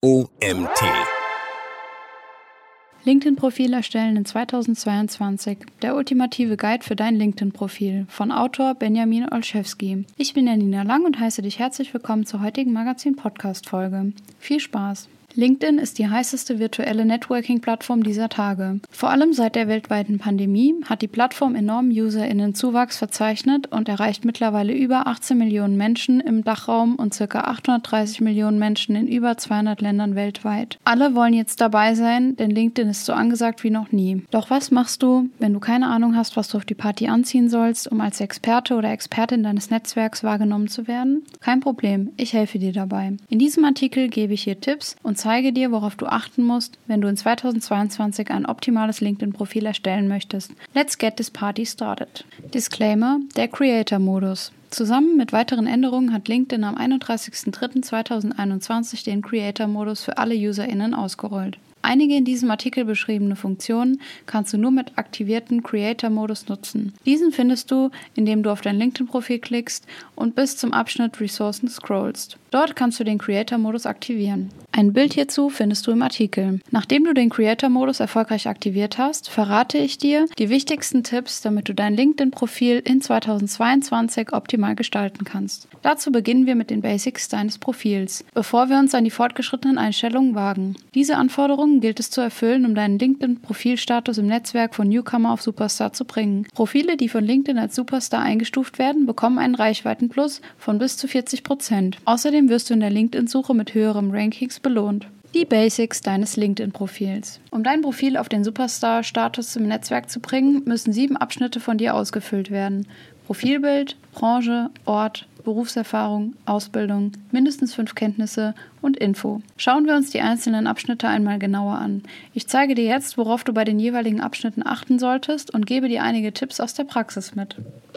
OMT. LinkedIn-Profil erstellen in 2022. Der ultimative Guide für dein LinkedIn-Profil von Autor Benjamin Olszewski. Ich bin Janina Lang und heiße dich herzlich willkommen zur heutigen Magazin-Podcast-Folge. Viel Spaß! LinkedIn ist die heißeste virtuelle Networking-Plattform dieser Tage. Vor allem seit der weltweiten Pandemie hat die Plattform enormen UserInnen-Zuwachs verzeichnet und erreicht mittlerweile über 18 Millionen Menschen im Dachraum und ca. 830 Millionen Menschen in über 200 Ländern weltweit. Alle wollen jetzt dabei sein, denn LinkedIn ist so angesagt wie noch nie. Doch was machst du, wenn du keine Ahnung hast, was du auf die Party anziehen sollst, um als Experte oder Expertin deines Netzwerks wahrgenommen zu werden? Kein Problem, ich helfe dir dabei. In diesem Artikel gebe ich hier Tipps und zeige zeige dir, worauf du achten musst, wenn du in 2022 ein optimales LinkedIn-Profil erstellen möchtest. Let's get this party started. Disclaimer: Der Creator-Modus. Zusammen mit weiteren Änderungen hat LinkedIn am 31.03.2021 den Creator-Modus für alle UserInnen ausgerollt. Einige in diesem Artikel beschriebene Funktionen kannst du nur mit aktivierten Creator-Modus nutzen. Diesen findest du, indem du auf dein LinkedIn-Profil klickst und bis zum Abschnitt Ressourcen scrollst. Dort kannst du den Creator-Modus aktivieren. Ein Bild hierzu findest du im Artikel. Nachdem du den Creator-Modus erfolgreich aktiviert hast, verrate ich dir die wichtigsten Tipps, damit du dein LinkedIn-Profil in 2022 optimal gestalten kannst. Dazu beginnen wir mit den Basics deines Profils, bevor wir uns an die fortgeschrittenen Einstellungen wagen. Diese Anforderungen gilt es zu erfüllen, um deinen LinkedIn-Profilstatus im Netzwerk von Newcomer auf Superstar zu bringen. Profile, die von LinkedIn als Superstar eingestuft werden, bekommen einen Reichweitenplus von bis zu 40 Prozent. Außerdem Außerdem wirst du in der LinkedIn-Suche mit höherem Rankings belohnt. Die Basics deines LinkedIn-Profils. Um dein Profil auf den Superstar-Status im Netzwerk zu bringen, müssen sieben Abschnitte von dir ausgefüllt werden. Profilbild, Branche, Ort, Berufserfahrung, Ausbildung, mindestens fünf Kenntnisse und Info. Schauen wir uns die einzelnen Abschnitte einmal genauer an. Ich zeige dir jetzt, worauf du bei den jeweiligen Abschnitten achten solltest und gebe dir einige Tipps aus der Praxis mit.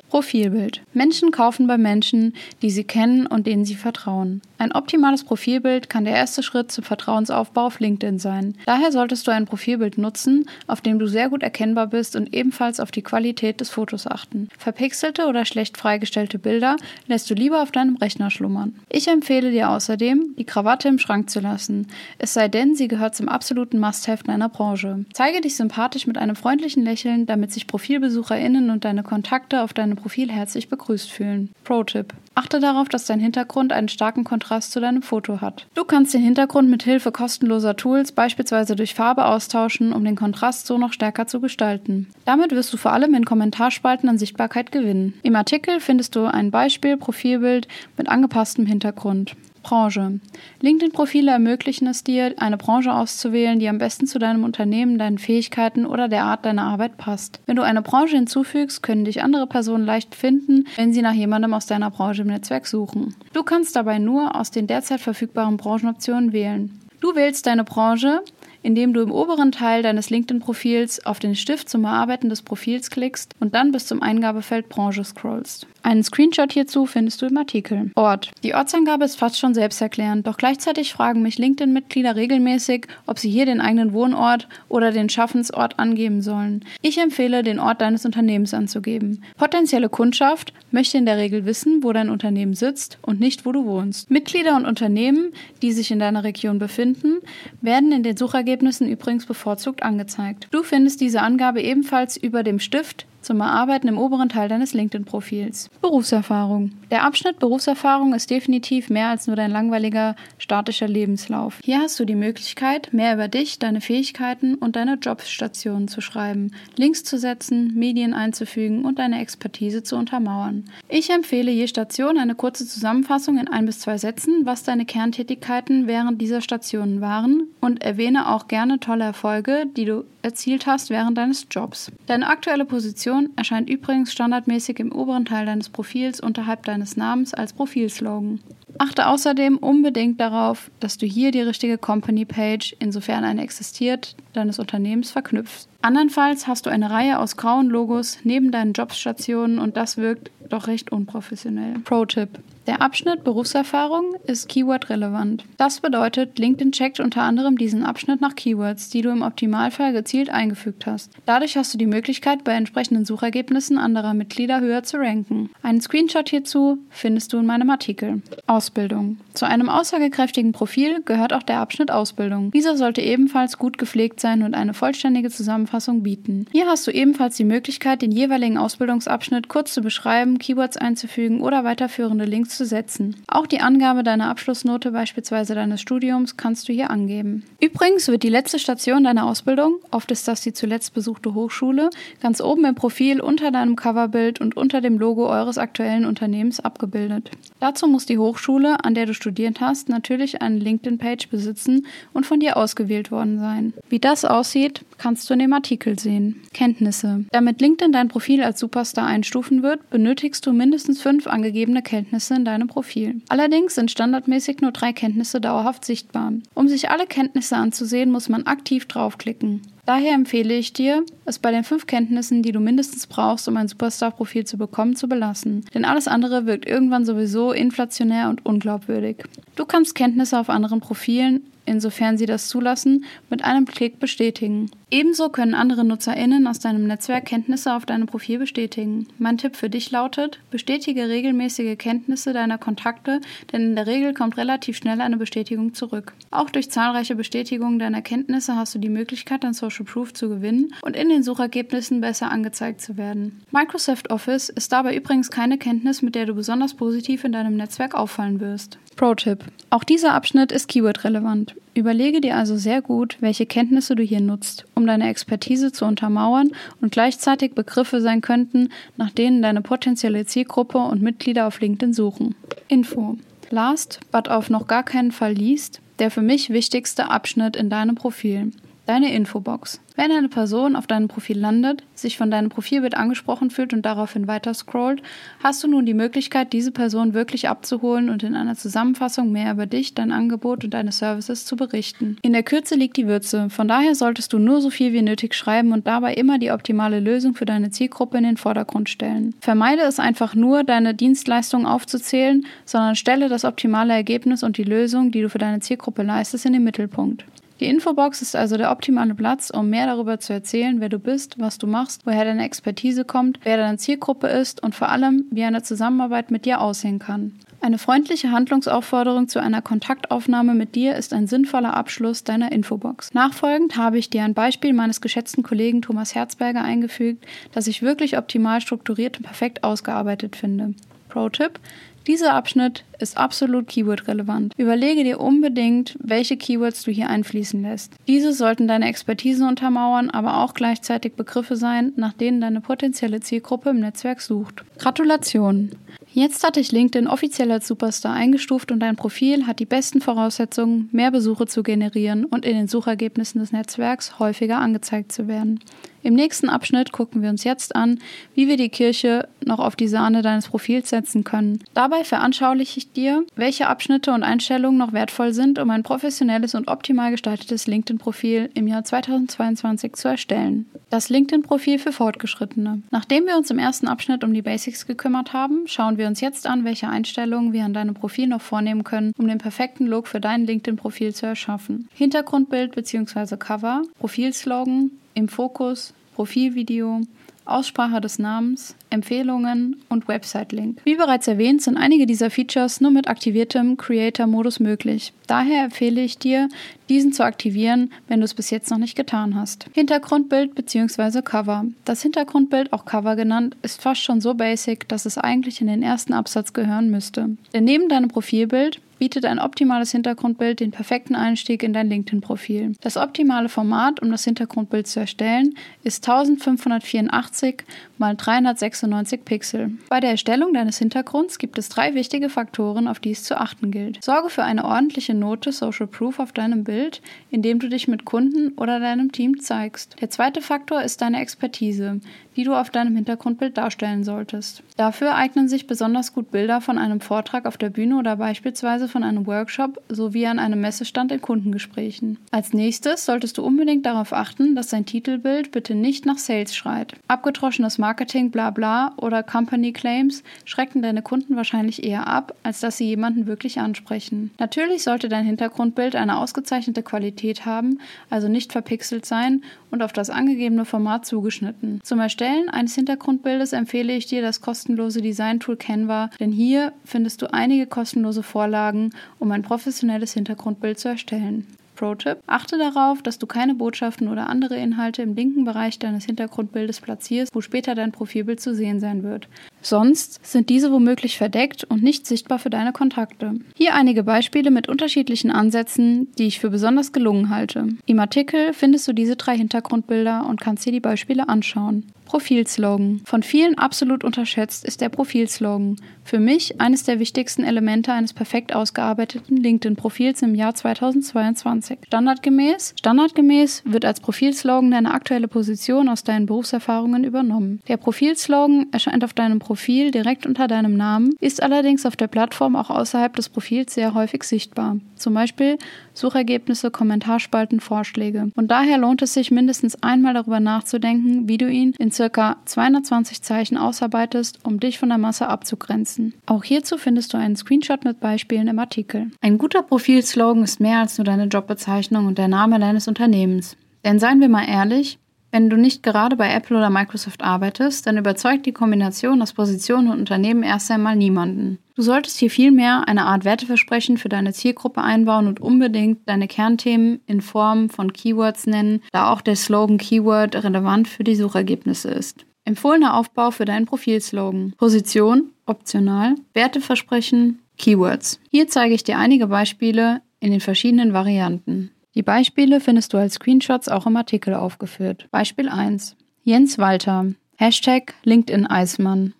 Profilbild. Menschen kaufen bei Menschen, die sie kennen und denen sie vertrauen. Ein optimales Profilbild kann der erste Schritt zum Vertrauensaufbau auf LinkedIn sein. Daher solltest du ein Profilbild nutzen, auf dem du sehr gut erkennbar bist und ebenfalls auf die Qualität des Fotos achten. Verpixelte oder schlecht freigestellte Bilder lässt du lieber auf deinem Rechner schlummern. Ich empfehle dir außerdem, die Krawatte im Schrank zu lassen, es sei denn, sie gehört zum absoluten Must-Have deiner Branche. Zeige dich sympathisch mit einem freundlichen Lächeln, damit sich ProfilbesucherInnen und deine Kontakte auf deinem Profil herzlich begrüßt fühlen. Pro-Tipp. Achte darauf, dass dein Hintergrund einen starken Kontrast zu deinem Foto hat. Du kannst den Hintergrund mit Hilfe kostenloser Tools, beispielsweise durch Farbe, austauschen, um den Kontrast so noch stärker zu gestalten. Damit wirst du vor allem in Kommentarspalten an Sichtbarkeit gewinnen. Im Artikel findest du ein Beispiel Profilbild mit angepasstem Hintergrund. Branche. LinkedIn-Profile ermöglichen es dir, eine Branche auszuwählen, die am besten zu deinem Unternehmen, deinen Fähigkeiten oder der Art deiner Arbeit passt. Wenn du eine Branche hinzufügst, können dich andere Personen leicht finden, wenn sie nach jemandem aus deiner Branche im Netzwerk suchen. Du kannst dabei nur aus den derzeit verfügbaren Branchenoptionen wählen. Du wählst deine Branche, indem du im oberen Teil deines LinkedIn-Profils auf den Stift zum Bearbeiten des Profils klickst und dann bis zum Eingabefeld Branche scrollst. Einen Screenshot hierzu findest du im Artikel. Ort. Die Ortsangabe ist fast schon selbsterklärend, doch gleichzeitig fragen mich LinkedIn-Mitglieder regelmäßig, ob sie hier den eigenen Wohnort oder den Schaffensort angeben sollen. Ich empfehle, den Ort deines Unternehmens anzugeben. Potenzielle Kundschaft möchte in der Regel wissen, wo dein Unternehmen sitzt und nicht, wo du wohnst. Mitglieder und Unternehmen, die sich in deiner Region befinden, werden in den Suchergebnissen übrigens bevorzugt angezeigt. Du findest diese Angabe ebenfalls über dem Stift zum Erarbeiten im oberen Teil deines LinkedIn-Profils. Berufserfahrung. Der Abschnitt Berufserfahrung ist definitiv mehr als nur dein langweiliger statischer Lebenslauf. Hier hast du die Möglichkeit, mehr über dich, deine Fähigkeiten und deine Jobstationen zu schreiben, Links zu setzen, Medien einzufügen und deine Expertise zu untermauern. Ich empfehle je Station eine kurze Zusammenfassung in ein bis zwei Sätzen, was deine Kerntätigkeiten während dieser Stationen waren und erwähne auch gerne tolle Erfolge, die du erzielt hast während deines Jobs. Deine aktuelle Position erscheint übrigens standardmäßig im oberen Teil deines Profils unterhalb deines Namens als Profilslogan. Achte außerdem unbedingt darauf, dass du hier die richtige Company Page, insofern eine existiert, deines Unternehmens verknüpfst. Andernfalls hast du eine Reihe aus grauen Logos neben deinen Jobstationen und das wirkt doch recht unprofessionell. Pro-Tipp. Der Abschnitt Berufserfahrung ist Keyword-relevant. Das bedeutet, LinkedIn checkt unter anderem diesen Abschnitt nach Keywords, die du im Optimalfall gezielt eingefügt hast. Dadurch hast du die Möglichkeit, bei entsprechenden Suchergebnissen anderer Mitglieder höher zu ranken. Einen Screenshot hierzu findest du in meinem Artikel. Ausbildung. Zu einem aussagekräftigen Profil gehört auch der Abschnitt Ausbildung. Dieser sollte ebenfalls gut gepflegt sein und eine vollständige Zusammenfassung bieten. Hier hast du ebenfalls die Möglichkeit, den jeweiligen Ausbildungsabschnitt kurz zu beschreiben, Keywords einzufügen oder weiterführende Links zu setzen. Auch die Angabe deiner Abschlussnote beispielsweise deines Studiums kannst du hier angeben. Übrigens wird die letzte Station deiner Ausbildung, oft ist das die zuletzt besuchte Hochschule, ganz oben im Profil unter deinem Coverbild und unter dem Logo eures aktuellen Unternehmens abgebildet. Dazu muss die Hochschule, an der du studiert hast, natürlich eine LinkedIn-Page besitzen und von dir ausgewählt worden sein. Wie das aussieht, kannst du in dem Artikel sehen. Kenntnisse. Damit LinkedIn dein Profil als Superstar einstufen wird, benötigst du mindestens fünf angegebene Kenntnisse in deinem Profil. Allerdings sind standardmäßig nur drei Kenntnisse dauerhaft sichtbar. Um sich alle Kenntnisse anzusehen, muss man aktiv draufklicken. Daher empfehle ich dir, es bei den fünf Kenntnissen, die du mindestens brauchst, um ein Superstar-Profil zu bekommen, zu belassen. Denn alles andere wirkt irgendwann sowieso inflationär und unglaubwürdig. Du kannst Kenntnisse auf anderen Profilen insofern sie das zulassen, mit einem Klick bestätigen. Ebenso können andere NutzerInnen aus deinem Netzwerk Kenntnisse auf deinem Profil bestätigen. Mein Tipp für dich lautet, bestätige regelmäßige Kenntnisse deiner Kontakte, denn in der Regel kommt relativ schnell eine Bestätigung zurück. Auch durch zahlreiche Bestätigungen deiner Kenntnisse hast du die Möglichkeit, ein Social Proof zu gewinnen und in den Suchergebnissen besser angezeigt zu werden. Microsoft Office ist dabei übrigens keine Kenntnis, mit der du besonders positiv in deinem Netzwerk auffallen wirst. Pro-Tipp. Auch dieser Abschnitt ist Keyword-relevant. Überlege dir also sehr gut, welche Kenntnisse du hier nutzt, um deine Expertise zu untermauern und gleichzeitig Begriffe sein könnten, nach denen deine potenzielle Zielgruppe und Mitglieder auf LinkedIn suchen. Info. Last, but auf noch gar keinen Fall liest, der für mich wichtigste Abschnitt in deinem Profil. Deine Infobox. Wenn eine Person auf deinem Profil landet, sich von deinem Profilbild angesprochen fühlt und daraufhin weiter scrollt, hast du nun die Möglichkeit, diese Person wirklich abzuholen und in einer Zusammenfassung mehr über dich, dein Angebot und deine Services zu berichten. In der Kürze liegt die Würze, von daher solltest du nur so viel wie nötig schreiben und dabei immer die optimale Lösung für deine Zielgruppe in den Vordergrund stellen. Vermeide es einfach nur, deine Dienstleistungen aufzuzählen, sondern stelle das optimale Ergebnis und die Lösung, die du für deine Zielgruppe leistest, in den Mittelpunkt. Die Infobox ist also der optimale Platz, um mehr darüber zu erzählen, wer du bist, was du machst, woher deine Expertise kommt, wer deine Zielgruppe ist und vor allem, wie eine Zusammenarbeit mit dir aussehen kann. Eine freundliche Handlungsaufforderung zu einer Kontaktaufnahme mit dir ist ein sinnvoller Abschluss deiner Infobox. Nachfolgend habe ich dir ein Beispiel meines geschätzten Kollegen Thomas Herzberger eingefügt, das ich wirklich optimal strukturiert und perfekt ausgearbeitet finde. Pro-Tipp: dieser Abschnitt ist absolut Keyword-relevant. Überlege dir unbedingt, welche Keywords du hier einfließen lässt. Diese sollten deine Expertise untermauern, aber auch gleichzeitig Begriffe sein, nach denen deine potenzielle Zielgruppe im Netzwerk sucht. Gratulation! Jetzt hat dich LinkedIn offiziell als Superstar eingestuft und dein Profil hat die besten Voraussetzungen, mehr Besuche zu generieren und in den Suchergebnissen des Netzwerks häufiger angezeigt zu werden. Im nächsten Abschnitt gucken wir uns jetzt an, wie wir die Kirche noch auf die Sahne deines Profils setzen können. Dabei veranschauliche ich dir, welche Abschnitte und Einstellungen noch wertvoll sind, um ein professionelles und optimal gestaltetes LinkedIn-Profil im Jahr 2022 zu erstellen. Das LinkedIn-Profil für Fortgeschrittene. Nachdem wir uns im ersten Abschnitt um die Basics gekümmert haben, schauen wir uns jetzt an, welche Einstellungen wir an deinem Profil noch vornehmen können, um den perfekten Look für dein LinkedIn-Profil zu erschaffen. Hintergrundbild bzw. Cover, Profilslogan, im Fokus, Profilvideo, Aussprache des Namens, Empfehlungen und Website-Link. Wie bereits erwähnt, sind einige dieser Features nur mit aktiviertem Creator-Modus möglich. Daher empfehle ich dir, diesen zu aktivieren, wenn du es bis jetzt noch nicht getan hast. Hintergrundbild bzw. Cover. Das Hintergrundbild, auch Cover genannt, ist fast schon so basic, dass es eigentlich in den ersten Absatz gehören müsste. Denn neben deinem Profilbild bietet ein optimales Hintergrundbild den perfekten Einstieg in dein LinkedIn-Profil. Das optimale Format, um das Hintergrundbild zu erstellen, ist 1584 x 396 Pixel. Bei der Erstellung deines Hintergrunds gibt es drei wichtige Faktoren, auf die es zu achten gilt. Sorge für eine ordentliche Note Social Proof auf deinem Bild, indem du dich mit Kunden oder deinem Team zeigst. Der zweite Faktor ist deine Expertise. die du auf deinem Hintergrundbild darstellen solltest. Dafür eignen sich besonders gut Bilder von einem Vortrag auf der Bühne oder beispielsweise von einem Workshop sowie an einem Messestand in Kundengesprächen. Als nächstes solltest du unbedingt darauf achten, dass dein Titelbild bitte nicht nach Sales schreit. Abgetroschenes Marketing, bla bla oder Company Claims schrecken deine Kunden wahrscheinlich eher ab, als dass sie jemanden wirklich ansprechen. Natürlich sollte dein Hintergrundbild eine ausgezeichnete Qualität haben, also nicht verpixelt sein und auf das angegebene Format zugeschnitten. Zum Erstellen eines Hintergrundbildes empfehle ich dir das kostenlose Design-Tool Canva, denn hier findest du einige kostenlose Vorlagen, um ein professionelles Hintergrundbild zu erstellen. Pro-Tipp: Achte darauf, dass du keine Botschaften oder andere Inhalte im linken Bereich deines Hintergrundbildes platzierst, wo später dein Profilbild zu sehen sein wird. Sonst sind diese womöglich verdeckt und nicht sichtbar für deine Kontakte. Hier einige Beispiele mit unterschiedlichen Ansätzen, die ich für besonders gelungen halte. Im Artikel findest du diese drei Hintergrundbilder und kannst dir die Beispiele anschauen. Profilslogan. Von vielen absolut unterschätzt ist der Profilslogan. Für mich eines der wichtigsten Elemente eines perfekt ausgearbeiteten LinkedIn-Profils im Jahr 2022. Standardgemäß? Standardgemäß wird als Profilslogan deine aktuelle Position aus deinen Berufserfahrungen übernommen. Der Profilslogan erscheint auf deinem Profil direkt unter deinem Namen, ist allerdings auf der Plattform auch außerhalb des Profils sehr häufig sichtbar. Zum Beispiel Suchergebnisse, Kommentarspalten, Vorschläge. Und daher lohnt es sich mindestens einmal darüber nachzudenken, wie du ihn in circa 220 Zeichen ausarbeitest, um dich von der Masse abzugrenzen. Auch hierzu findest du einen Screenshot mit Beispielen im Artikel. Ein guter Profilslogan ist mehr als nur deine Jobbezeichnung und der Name deines Unternehmens. Denn seien wir mal ehrlich, wenn du nicht gerade bei Apple oder Microsoft arbeitest, dann überzeugt die Kombination aus Position und Unternehmen erst einmal niemanden. Du solltest hier vielmehr eine Art Werteversprechen für deine Zielgruppe einbauen und unbedingt deine Kernthemen in Form von Keywords nennen, da auch der Slogan Keyword relevant für die Suchergebnisse ist. Empfohlener Aufbau für deinen Profilslogan. Position, optional, Werteversprechen, Keywords. Hier zeige ich dir einige Beispiele in den verschiedenen Varianten. Die Beispiele findest du als Screenshots auch im Artikel aufgeführt. Beispiel 1. Jens Walter. Hashtag LinkedIn Eismann.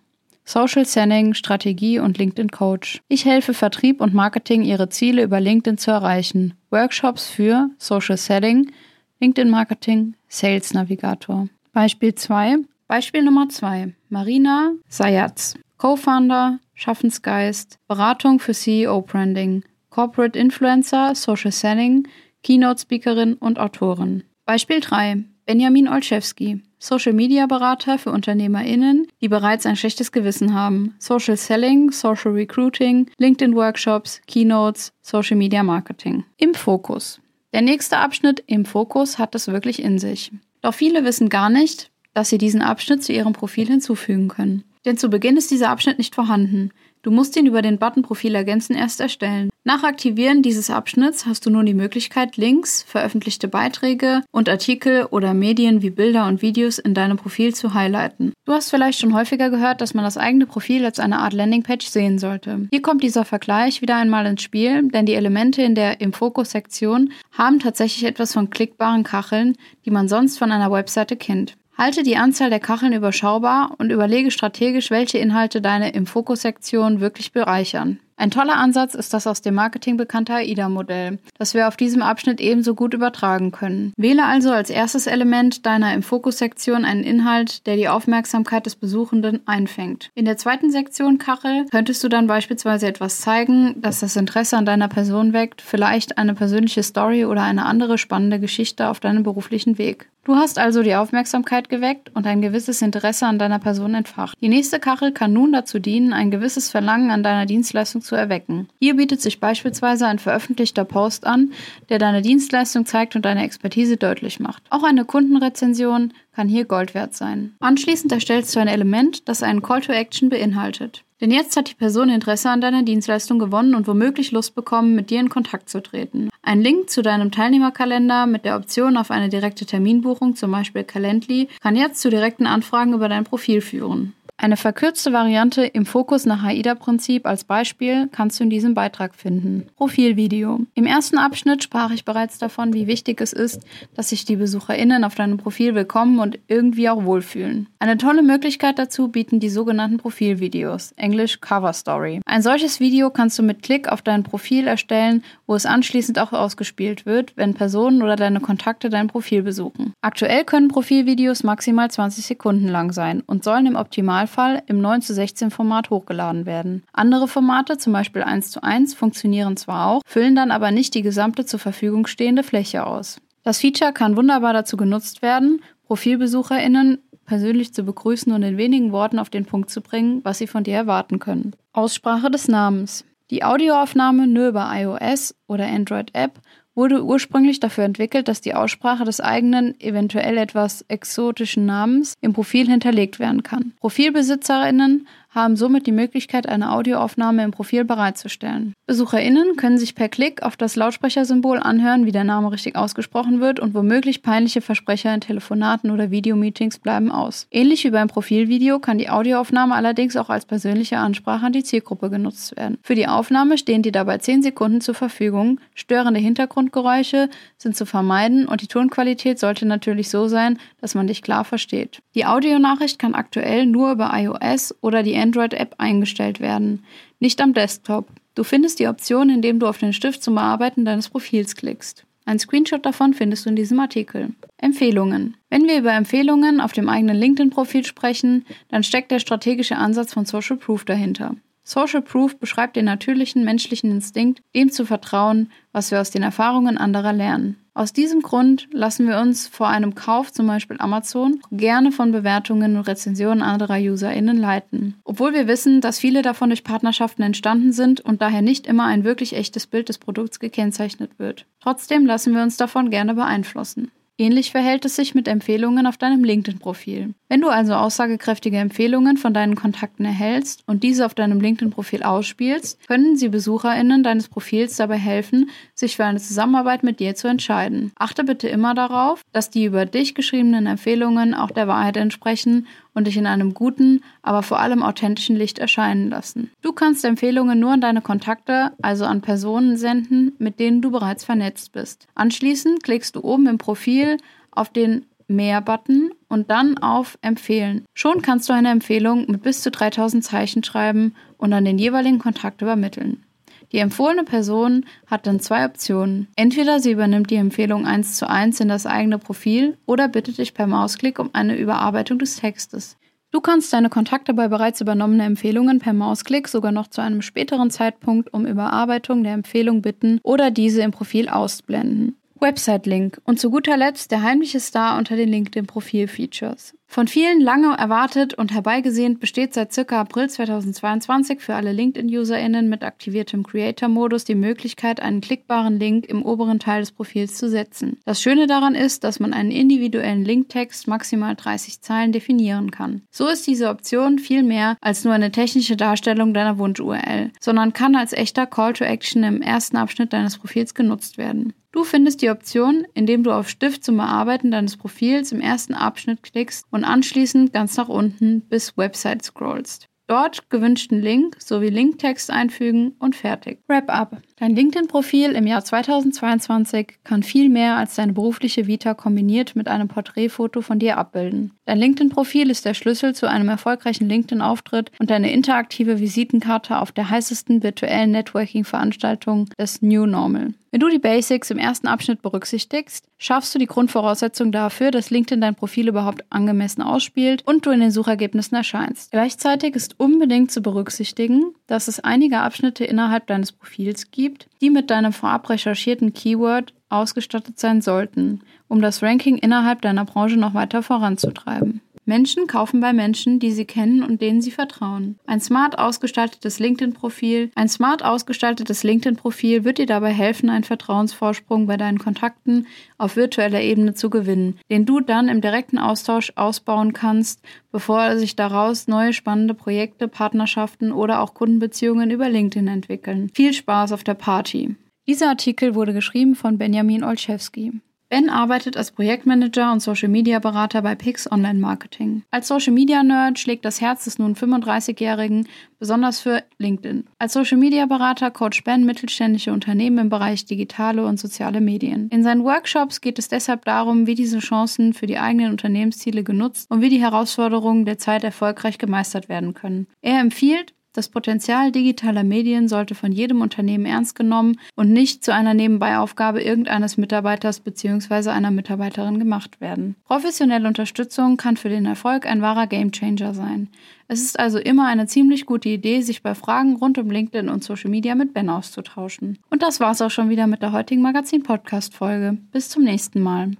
Social Selling, Strategie und LinkedIn Coach. Ich helfe Vertrieb und Marketing, ihre Ziele über LinkedIn zu erreichen. Workshops für Social Selling, LinkedIn Marketing, Sales Navigator. Beispiel 2. Beispiel Nummer 2. Marina Sayatz. Co-Founder, Schaffensgeist, Beratung für CEO Branding, Corporate Influencer, Social Selling, Keynote-Speakerin und Autorin. Beispiel 3. Benjamin Olszewski, Social Media Berater für UnternehmerInnen, die bereits ein schlechtes Gewissen haben. Social Selling, Social Recruiting, LinkedIn Workshops, Keynotes, Social Media Marketing. Im Fokus. Der nächste Abschnitt im Fokus hat es wirklich in sich. Doch viele wissen gar nicht, dass sie diesen Abschnitt zu ihrem Profil hinzufügen können. Denn zu Beginn ist dieser Abschnitt nicht vorhanden. Du musst ihn über den Button Profil ergänzen erst erstellen. Nach Aktivieren dieses Abschnitts hast du nun die Möglichkeit, Links, veröffentlichte Beiträge und Artikel oder Medien wie Bilder und Videos in deinem Profil zu highlighten. Du hast vielleicht schon häufiger gehört, dass man das eigene Profil als eine Art Landingpage sehen sollte. Hier kommt dieser Vergleich wieder einmal ins Spiel, denn die Elemente in der Im Fokus-Sektion haben tatsächlich etwas von klickbaren Kacheln, die man sonst von einer Webseite kennt. Halte die Anzahl der Kacheln überschaubar und überlege strategisch, welche Inhalte deine im Fokus-Sektion wirklich bereichern. Ein toller Ansatz ist das aus dem Marketing bekannte AIDA-Modell, das wir auf diesem Abschnitt ebenso gut übertragen können. Wähle also als erstes Element deiner im Fokus-Sektion einen Inhalt, der die Aufmerksamkeit des Besuchenden einfängt. In der zweiten Sektion Kachel könntest du dann beispielsweise etwas zeigen, das das Interesse an deiner Person weckt, vielleicht eine persönliche Story oder eine andere spannende Geschichte auf deinem beruflichen Weg. Du hast also die Aufmerksamkeit geweckt und ein gewisses Interesse an deiner Person entfacht. Die nächste Kachel kann nun dazu dienen, ein gewisses Verlangen an deiner Dienstleistung zu erwecken. Hier bietet sich beispielsweise ein veröffentlichter Post an, der deine Dienstleistung zeigt und deine Expertise deutlich macht. Auch eine Kundenrezension kann hier Gold wert sein. Anschließend erstellst du ein Element, das einen Call to Action beinhaltet. Denn jetzt hat die Person Interesse an deiner Dienstleistung gewonnen und womöglich Lust bekommen, mit dir in Kontakt zu treten. Ein Link zu deinem Teilnehmerkalender mit der Option auf eine direkte Terminbuchung, zum Beispiel Calendly, kann jetzt zu direkten Anfragen über dein Profil führen. Eine verkürzte Variante im Fokus nach AIDA-Prinzip als Beispiel kannst du in diesem Beitrag finden. Profilvideo. Im ersten Abschnitt sprach ich bereits davon, wie wichtig es ist, dass sich die BesucherInnen auf deinem Profil willkommen und irgendwie auch wohlfühlen. Eine tolle Möglichkeit dazu bieten die sogenannten Profilvideos, englisch Cover Story. Ein solches Video kannst du mit Klick auf dein Profil erstellen, wo es anschließend auch ausgespielt wird, wenn Personen oder deine Kontakte dein Profil besuchen. Aktuell können Profilvideos maximal 20 Sekunden lang sein und sollen im Optimalfall im 9 zu 16 Format hochgeladen werden. Andere Formate, zum Beispiel 1 zu 1, funktionieren zwar auch, füllen dann aber nicht die gesamte zur Verfügung stehende Fläche aus. Das Feature kann wunderbar dazu genutzt werden, ProfilbesucherInnen persönlich zu begrüßen und in wenigen Worten auf den Punkt zu bringen, was sie von dir erwarten können. Aussprache des Namens. Die Audioaufnahme nur über iOS oder Android-App wurde ursprünglich dafür entwickelt, dass die Aussprache des eigenen, eventuell etwas exotischen Namens im Profil hinterlegt werden kann. Profilbesitzerinnen haben somit die Möglichkeit, eine Audioaufnahme im Profil bereitzustellen. BesucherInnen können sich per Klick auf das Lautsprechersymbol anhören, wie der Name richtig ausgesprochen wird und womöglich peinliche Versprecher in Telefonaten oder Videomeetings bleiben aus. Ähnlich wie beim Profilvideo kann die Audioaufnahme allerdings auch als persönliche Ansprache an die Zielgruppe genutzt werden. Für die Aufnahme stehen dir dabei 10 Sekunden zur Verfügung. Störende Hintergrundgeräusche sind zu vermeiden und die Tonqualität sollte natürlich so sein, dass man dich klar versteht. Die Audionachricht kann aktuell nur über iOS oder die Android-App eingestellt werden, nicht am Desktop. Du findest die Option, indem du auf den Stift zum Bearbeiten deines Profils klickst. Ein Screenshot davon findest du in diesem Artikel. Empfehlungen. Wenn wir über Empfehlungen auf dem eigenen LinkedIn-Profil sprechen, dann steckt der strategische Ansatz von Social Proof dahinter. Social Proof beschreibt den natürlichen menschlichen Instinkt, dem zu vertrauen, was wir aus den Erfahrungen anderer lernen. Aus diesem Grund lassen wir uns vor einem Kauf, zum Beispiel Amazon, gerne von Bewertungen und Rezensionen anderer UserInnen leiten. Obwohl wir wissen, dass viele davon durch Partnerschaften entstanden sind und daher nicht immer ein wirklich echtes Bild des Produkts gekennzeichnet wird. Trotzdem lassen wir uns davon gerne beeinflussen. Ähnlich verhält es sich mit Empfehlungen auf deinem LinkedIn-Profil. Wenn du also aussagekräftige Empfehlungen von deinen Kontakten erhältst und diese auf deinem LinkedIn-Profil ausspielst, können sie BesucherInnen deines Profils dabei helfen, sich für eine Zusammenarbeit mit dir zu entscheiden. Achte bitte immer darauf, dass die über dich geschriebenen Empfehlungen auch der Wahrheit entsprechen und dich in einem guten, aber vor allem authentischen Licht erscheinen lassen. Du kannst Empfehlungen nur an deine Kontakte, also an Personen senden, mit denen du bereits vernetzt bist. Anschließend klickst du oben im Profil auf den Mehr-Button und dann auf Empfehlen. Schon kannst du eine Empfehlung mit bis zu 3000 Zeichen schreiben und an den jeweiligen Kontakt übermitteln. Die empfohlene Person hat dann zwei Optionen. Entweder sie übernimmt die Empfehlung eins zu eins in das eigene Profil oder bittet dich per Mausklick um eine Überarbeitung des Textes. Du kannst deine Kontakte bei bereits übernommenen Empfehlungen per Mausklick sogar noch zu einem späteren Zeitpunkt um Überarbeitung der Empfehlung bitten oder diese im Profil ausblenden. Website-Link und zu guter Letzt der heimliche Star unter den LinkedIn-Profil-Features. Von vielen lange erwartet und herbeigesehnt besteht seit circa April 2022 für alle LinkedIn-UserInnen mit aktiviertem Creator-Modus die Möglichkeit, einen klickbaren Link im oberen Teil des Profils zu setzen. Das Schöne daran ist, dass man einen individuellen Linktext maximal 30 Zeilen definieren kann. So ist diese Option viel mehr als nur eine technische Darstellung deiner Wunsch-URL, sondern kann als echter Call to Action im ersten Abschnitt deines Profils genutzt werden. Du findest die Option, indem du auf Stift zum Bearbeiten deines Profils im ersten Abschnitt klickst und anschließend ganz nach unten bis Website scrollst. Dort gewünschten Link sowie Linktext einfügen und fertig. Wrap up. Dein LinkedIn-Profil im Jahr 2022 kann viel mehr als deine berufliche Vita kombiniert mit einem Porträtfoto von dir abbilden. Dein LinkedIn-Profil ist der Schlüssel zu einem erfolgreichen LinkedIn-Auftritt und deine interaktive Visitenkarte auf der heißesten virtuellen Networking-Veranstaltung des New Normal. Wenn du die Basics im ersten Abschnitt berücksichtigst, schaffst du die Grundvoraussetzung dafür, dass LinkedIn dein Profil überhaupt angemessen ausspielt und du in den Suchergebnissen erscheinst. Gleichzeitig ist unbedingt zu berücksichtigen, dass es einige Abschnitte innerhalb deines Profils gibt, die mit deinem vorab recherchierten Keyword ausgestattet sein sollten, um das Ranking innerhalb deiner Branche noch weiter voranzutreiben. Menschen kaufen bei Menschen, die sie kennen und denen sie vertrauen. Ein smart ausgestaltetes LinkedIn-Profil. Ein smart ausgestaltetes LinkedIn-Profil wird dir dabei helfen, einen Vertrauensvorsprung bei deinen Kontakten auf virtueller Ebene zu gewinnen, den du dann im direkten Austausch ausbauen kannst, bevor sich daraus neue spannende Projekte, Partnerschaften oder auch Kundenbeziehungen über LinkedIn entwickeln. Viel Spaß auf der Party. Dieser Artikel wurde geschrieben von Benjamin Olszewski. Ben arbeitet als Projektmanager und Social Media Berater bei Pix Online Marketing. Als Social Media Nerd schlägt das Herz des nun 35-Jährigen besonders für LinkedIn. Als Social Media Berater coacht Ben mittelständische Unternehmen im Bereich digitale und soziale Medien. In seinen Workshops geht es deshalb darum, wie diese Chancen für die eigenen Unternehmensziele genutzt und wie die Herausforderungen der Zeit erfolgreich gemeistert werden können. Er empfiehlt, das Potenzial digitaler Medien sollte von jedem Unternehmen ernst genommen und nicht zu einer Nebenbeiaufgabe irgendeines Mitarbeiters bzw. einer Mitarbeiterin gemacht werden. Professionelle Unterstützung kann für den Erfolg ein wahrer Gamechanger sein. Es ist also immer eine ziemlich gute Idee, sich bei Fragen rund um LinkedIn und Social Media mit Ben auszutauschen. Und das war's auch schon wieder mit der heutigen Magazin-Podcast-Folge. Bis zum nächsten Mal.